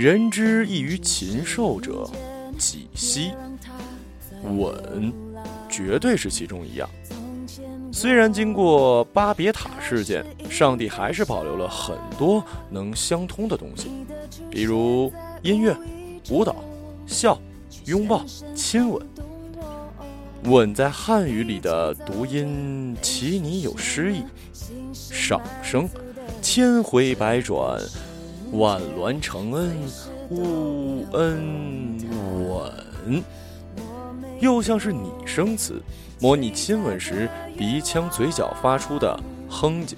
人之异于禽兽者，几希？吻，绝对是其中一样。虽然经过巴别塔事件，上帝还是保留了很多能相通的东西，比如音乐、舞蹈、笑、拥抱、亲吻。吻在汉语里的读音其你有诗意，赏声，千回百转，万峦承恩，勿恩吻，又像是拟声词，模拟亲吻时鼻腔、嘴角发出的哼唧。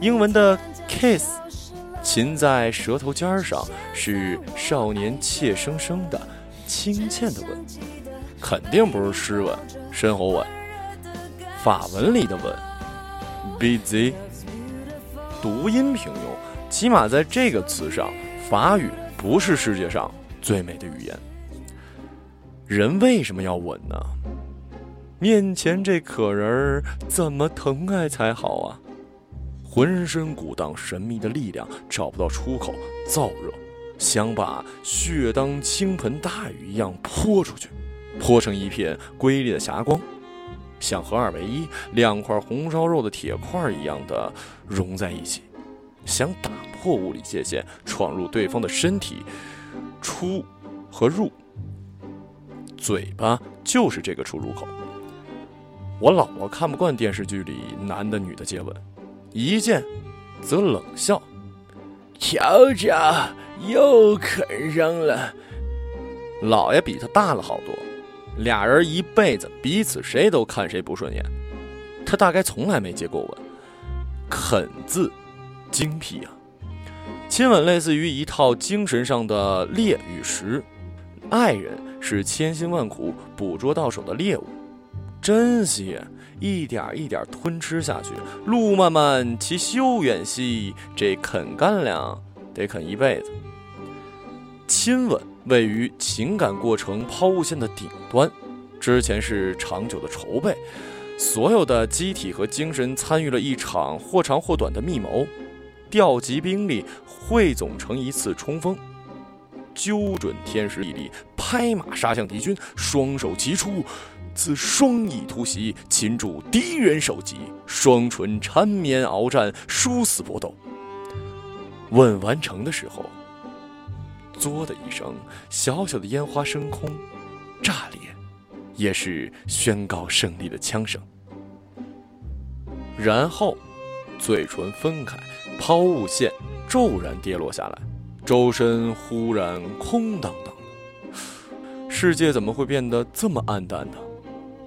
英文的 kiss，擒在舌头尖上，是少年怯生生的、轻欠的吻。肯定不是湿吻、深喉吻。法文里的吻，baiser，读音平庸，起码在这个词上，法语不是世界上最美的语言。人为什么要吻呢？面前这可人儿怎么疼爱才好啊？浑身鼓荡神秘的力量，找不到出口，燥热，想把血当倾盆大雨一样泼出去。泼成一片瑰丽的霞光，像合二为一两块红烧肉的铁块一样的融在一起，想打破物理界限，闯入对方的身体，出和入，嘴巴就是这个出入口。我姥姥看不惯电视剧里男的女的接吻，一见则冷笑：“瞧瞧，又啃上了。”姥爷比他大了好多。俩人一辈子彼此谁都看谁不顺眼，他大概从来没接过吻。肯字，精辟啊！亲吻类似于一套精神上的猎与食，爱人是千辛万苦捕捉到手的猎物，珍惜，一点一点吞吃下去。路漫漫其修远兮，这啃干粮得啃一辈子。亲吻。位于情感过程抛物线的顶端，之前是长久的筹备，所有的机体和精神参与了一场或长或短的密谋，调集兵力，汇总成一次冲锋，揪准天时地利，拍马杀向敌军，双手齐出，自双翼突袭，擒住敌人首级，双唇缠绵鏖战，殊死搏斗。问完成的时候。嘬的一声，小小的烟花升空，炸裂，也是宣告胜利的枪声。然后，嘴唇分开，抛物线骤然跌落下来，周身忽然空荡荡的。世界怎么会变得这么暗淡呢？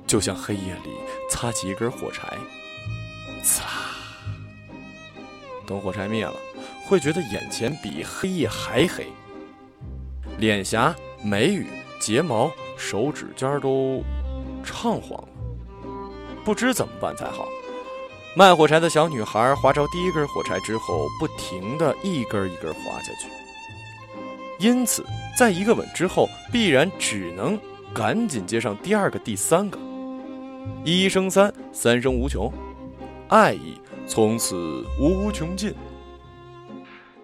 就像黑夜里擦起一根火柴，呲啦。等火柴灭了，会觉得眼前比黑夜还黑。脸颊、眉宇、睫毛、手指尖都唱黄了，不知怎么办才好。卖火柴的小女孩划着第一根火柴之后，不停的一根一根划下去。因此，在一个吻之后，必然只能赶紧接上第二个、第三个。一生三，三生无穷，爱意从此无穷尽。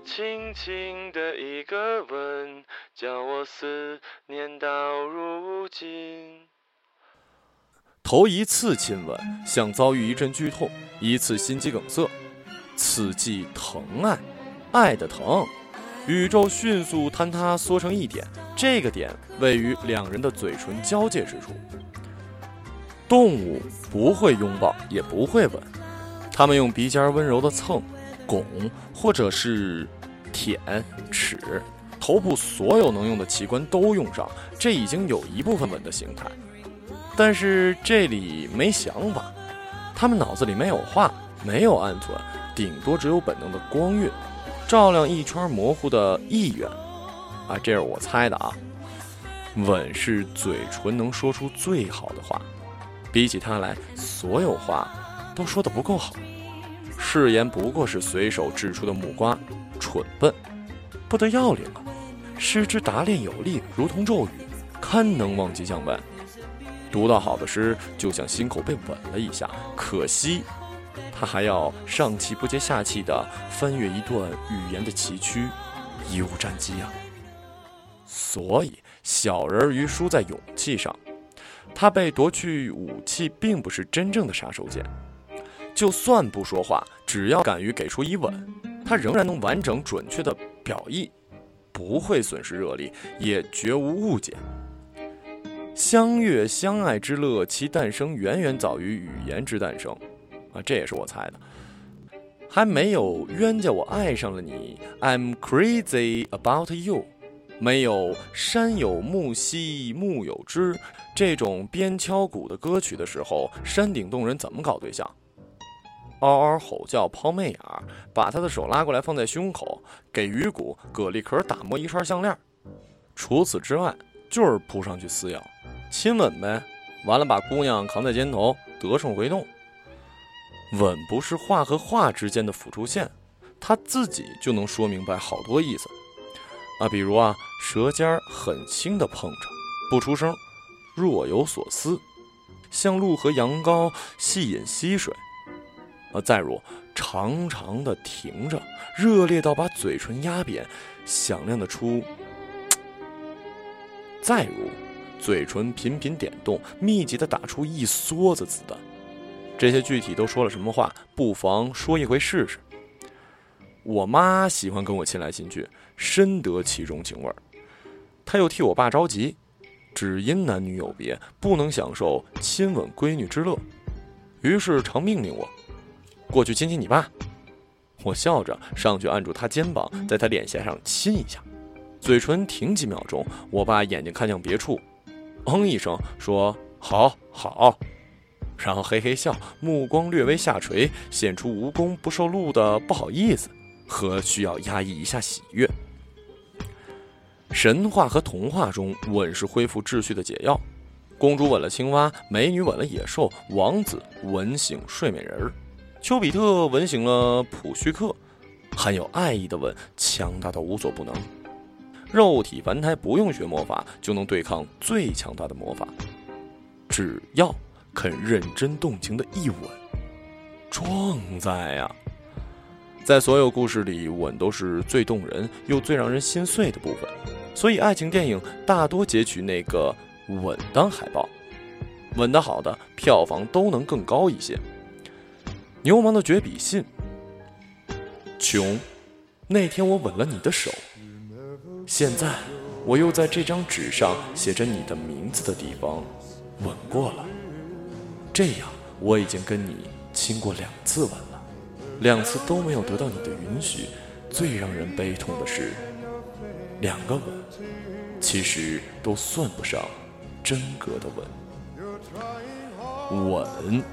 轻轻的一个吻，叫我思念到如今。头一次亲吻，像遭遇一阵剧痛，一次心肌梗塞，此际疼爱，爱的疼，宇宙迅速坍塌缩成一点，这个点位于两人的嘴唇交界之处。动物不会拥抱，也不会吻，它们用鼻尖温柔的蹭。拱，或者是舔、齿，头部所有能用的器官都用上，这已经有一部分吻的形态。但是这里没想法，他们脑子里没有话，没有暗存，顶多只有本能的光晕，照亮一圈模糊的意愿。啊，这是我猜的啊。吻是嘴唇能说出最好的话，比起他来，所有话都说的不够好。誓言不过是随手掷出的木瓜，蠢笨，不得要领啊！诗之达练有力，如同咒语，堪能忘记将本。读到好的诗，就像心口被吻了一下，可惜，他还要上气不接下气地翻阅一段语言的崎岖，贻误战机啊。所以，小人鱼输在勇气上。他被夺去武器，并不是真正的杀手锏。就算不说话，只要敢于给出一吻，他仍然能完整准确的表意，不会损失热力，也绝无误解。相悦相爱之乐，其诞生远远早于语言之诞生。啊，这也是我猜的。还没有冤家，我爱上了你。I'm crazy about you。没有山有木兮木有枝这种边敲鼓的歌曲的时候，山顶洞人怎么搞对象？嗷嗷吼叫抛媚眼，把他的手拉过来放在胸口，给鱼骨蛤蜊壳打磨一串项链。除此之外，就是扑上去撕咬、亲吻呗。完了，把姑娘扛在肩头，得胜回洞。吻不是话和话之间的辅助线，它自己就能说明白好多意思。啊，比如啊，舌尖很轻的碰着，不出声，若有所思，像鹿和羊羔细饮溪水。啊，再如长长的停着，热烈到把嘴唇压扁，响亮的出。再如，嘴唇频频点动，密集的打出一梭子子弹。这些具体都说了什么话，不妨说一回试试。我妈喜欢跟我亲来亲去，深得其中情味儿。她又替我爸着急，只因男女有别，不能享受亲吻闺女之乐，于是常命令我过去亲亲你爸。我笑着上去按住他肩膀，在他脸颊上亲一下，嘴唇停几秒钟。我爸眼睛看向别处，嗯一声说：“好好。”然后嘿嘿笑，目光略微下垂，显出无功不受禄的不好意思。和需要压抑一下喜悦。神话和童话中，吻是恢复秩序的解药。公主吻了青蛙，美女吻了野兽，王子吻醒睡美人，丘比特吻醒了普绪克。含有爱意的吻，强大到无所不能。肉体凡胎不用学魔法，就能对抗最强大的魔法。只要肯认真动情的一吻，壮哉呀！在所有故事里，吻都是最动人又最让人心碎的部分，所以爱情电影大多截取那个吻当海报，吻得好的票房都能更高一些。牛氓的绝笔信，穷，那天我吻了你的手，现在我又在这张纸上写着你的名字的地方吻过了，这样我已经跟你亲过两次吻了。两次都没有得到你的允许，最让人悲痛的是，两个吻，其实都算不上真格的吻。吻，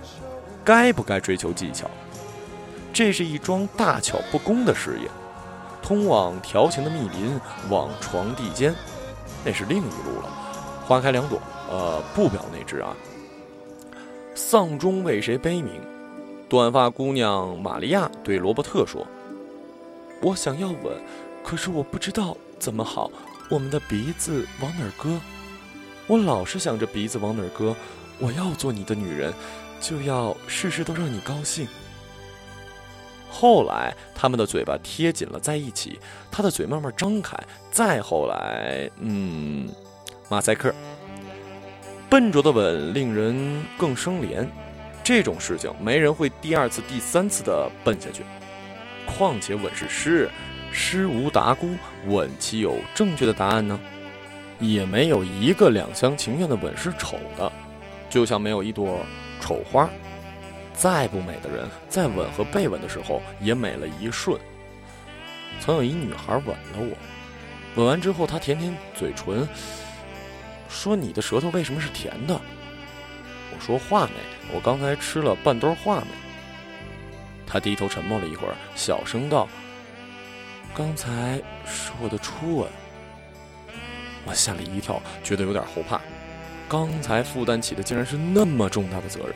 该不该追求技巧？这是一桩大巧不工的事业。通往调情的密林，往床地间，那是另一路了。花开两朵，呃，不表那只啊。丧钟为谁悲鸣？短发姑娘玛利亚对罗伯特说：“我想要吻，可是我不知道怎么好。我们的鼻子往哪儿搁？我老是想着鼻子往哪儿搁。我要做你的女人，就要事事都让你高兴。”后来，他们的嘴巴贴紧了在一起，他的嘴慢慢张开。再后来，嗯，马赛克。笨拙的吻令人更生怜。这种事情没人会第二次、第三次的奔下去。况且吻是诗，诗无达姑，吻岂有正确的答案呢？也没有一个两厢情愿的吻是丑的，就像没有一朵丑花，再不美的人，在吻和被吻的时候也美了一瞬。曾有一女孩吻了我，吻完之后她舔舔嘴唇，说：“你的舌头为什么是甜的？”我说：“话梅。”我刚才吃了半兜话梅。他低头沉默了一会儿，小声道：“刚才是我的初吻。”我吓了一跳，觉得有点后怕。刚才负担起的竟然是那么重大的责任。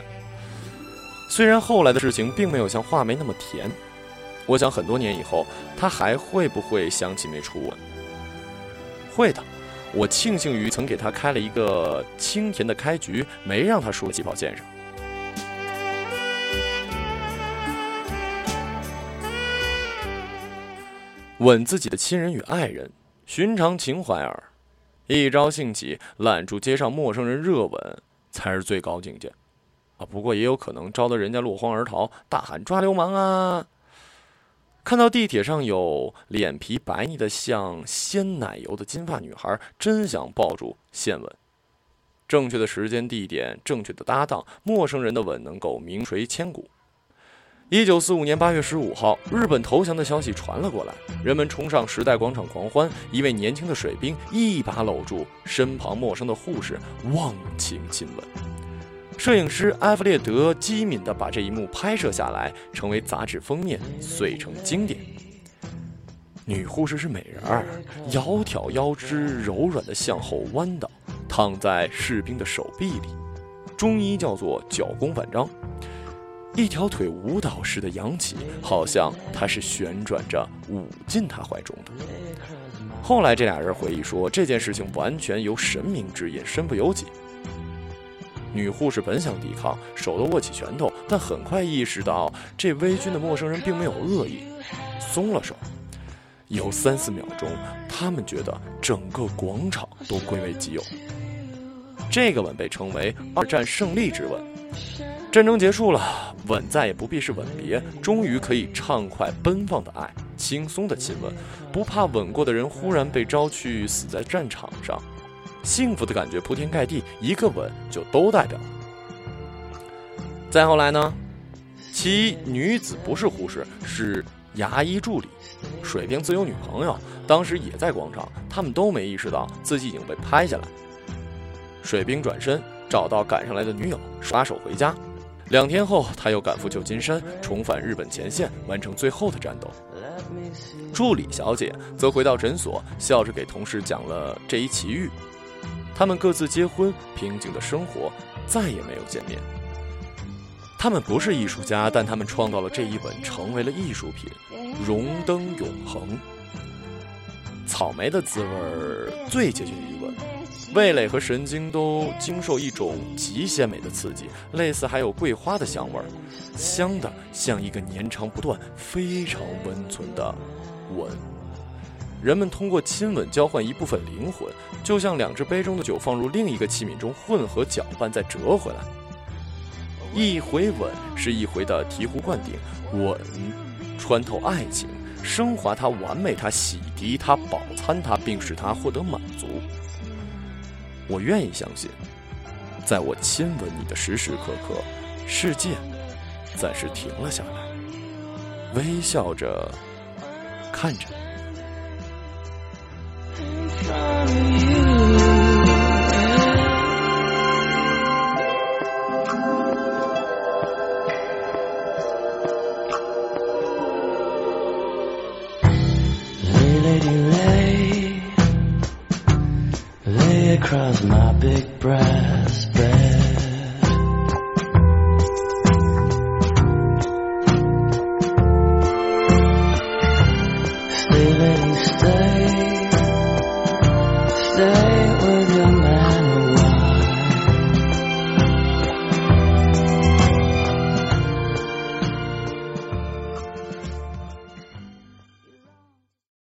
虽然后来的事情并没有像话梅那么甜，我想很多年以后，他还会不会想起那初吻？会的。我庆幸于曾给他开了一个清甜的开局，没让他输起跑线上。吻自己的亲人与爱人，寻常情怀耳。一朝兴起，揽住街上陌生人热吻，才是最高境界。不过也有可能招得人家落荒而逃，大喊抓流氓啊！看到地铁上有脸皮白腻的像鲜奶油的金发女孩，真想抱住献吻。正确的时间、地点，正确的搭档，陌生人的吻能够名垂千古。一九四五年八月十五号，日本投降的消息传了过来，人们冲上时代广场狂欢。一位年轻的水兵一把搂住身旁陌生的护士，忘情亲吻。摄影师埃弗列德机敏地把这一幕拍摄下来，成为杂志封面，遂成经典。女护士是美人儿，窈窕腰肢柔软地向后弯倒，躺在士兵的手臂里，中医叫做脚弓反张，一条腿舞蹈似的扬起，好像她是旋转着舞进他怀中的。后来这俩人回忆说，这件事情完全由神明指引，身不由己。女护士本想抵抗，手都握起拳头，但很快意识到这微醺的陌生人并没有恶意，松了手。有三四秒钟，他们觉得整个广场都归为己有。这个吻被称为二战胜利之吻。战争结束了，吻再也不必是吻别，终于可以畅快奔放的爱，轻松的亲吻，不怕吻过的人忽然被招去死在战场上。幸福的感觉铺天盖地，一个吻就都代表了。再后来呢，其女子不是护士，是牙医助理。水兵自有女朋友，当时也在广场，他们都没意识到自己已经被拍下来。水兵转身找到赶上来的女友，撒手回家。两天后，他又赶赴旧金山，重返日本前线，完成最后的战斗。助理小姐则回到诊所，笑着给同事讲了这一奇遇。他们各自结婚，平静的生活，再也没有见面。他们不是艺术家，但他们创造了这一吻，成为了艺术品，荣登永恒。草莓的滋味最接近于吻，味蕾和神经都经受一种极鲜美的刺激，类似还有桂花的香味儿，香的像一个年长不断、非常温存的吻。人们通过亲吻交换一部分灵魂，就像两只杯中的酒放入另一个器皿中混合搅拌再折回来。一回吻是一回的醍醐灌顶，吻穿透爱情，升华它，完美它，洗涤它，饱餐它，并使它获得满足。我愿意相信，在我亲吻你的时时刻刻，世界暂时停了下来，微笑着看着。Across my big breast